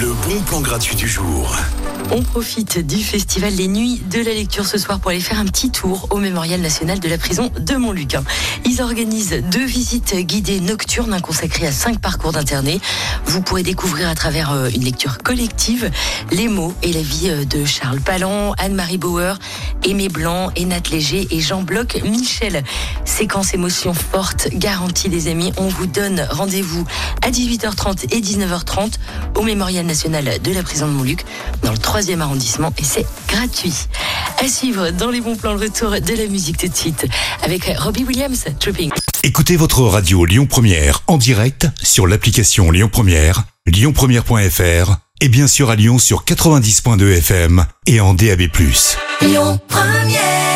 Le bon plan gratuit du jour. On profite du festival Les Nuits de la lecture ce soir pour aller faire un petit tour au Mémorial national de la prison de Montluc. Ils organisent deux visites guidées nocturnes consacrées à cinq parcours d'internés. Vous pourrez découvrir à travers euh, une lecture collective les mots et la vie euh, de Charles Palan, Anne-Marie Bauer, Aimé Blanc, Enat Léger et Jean Bloch Michel. Séquence émotion forte, garantie les amis. On vous donne rendez-vous à 18h30 et 19h30 au Mémorial national de la prison de Montluc dans le 3e arrondissement et c'est gratuit. À suivre dans les bons plans le retour de la musique tout de suite avec Robbie Williams, Tripping. Écoutez votre radio Lyon Première en direct sur l'application Lyon Première, lyonpremière.fr et bien sûr à Lyon sur 90.2 FM et en DAB+. Lyon Première.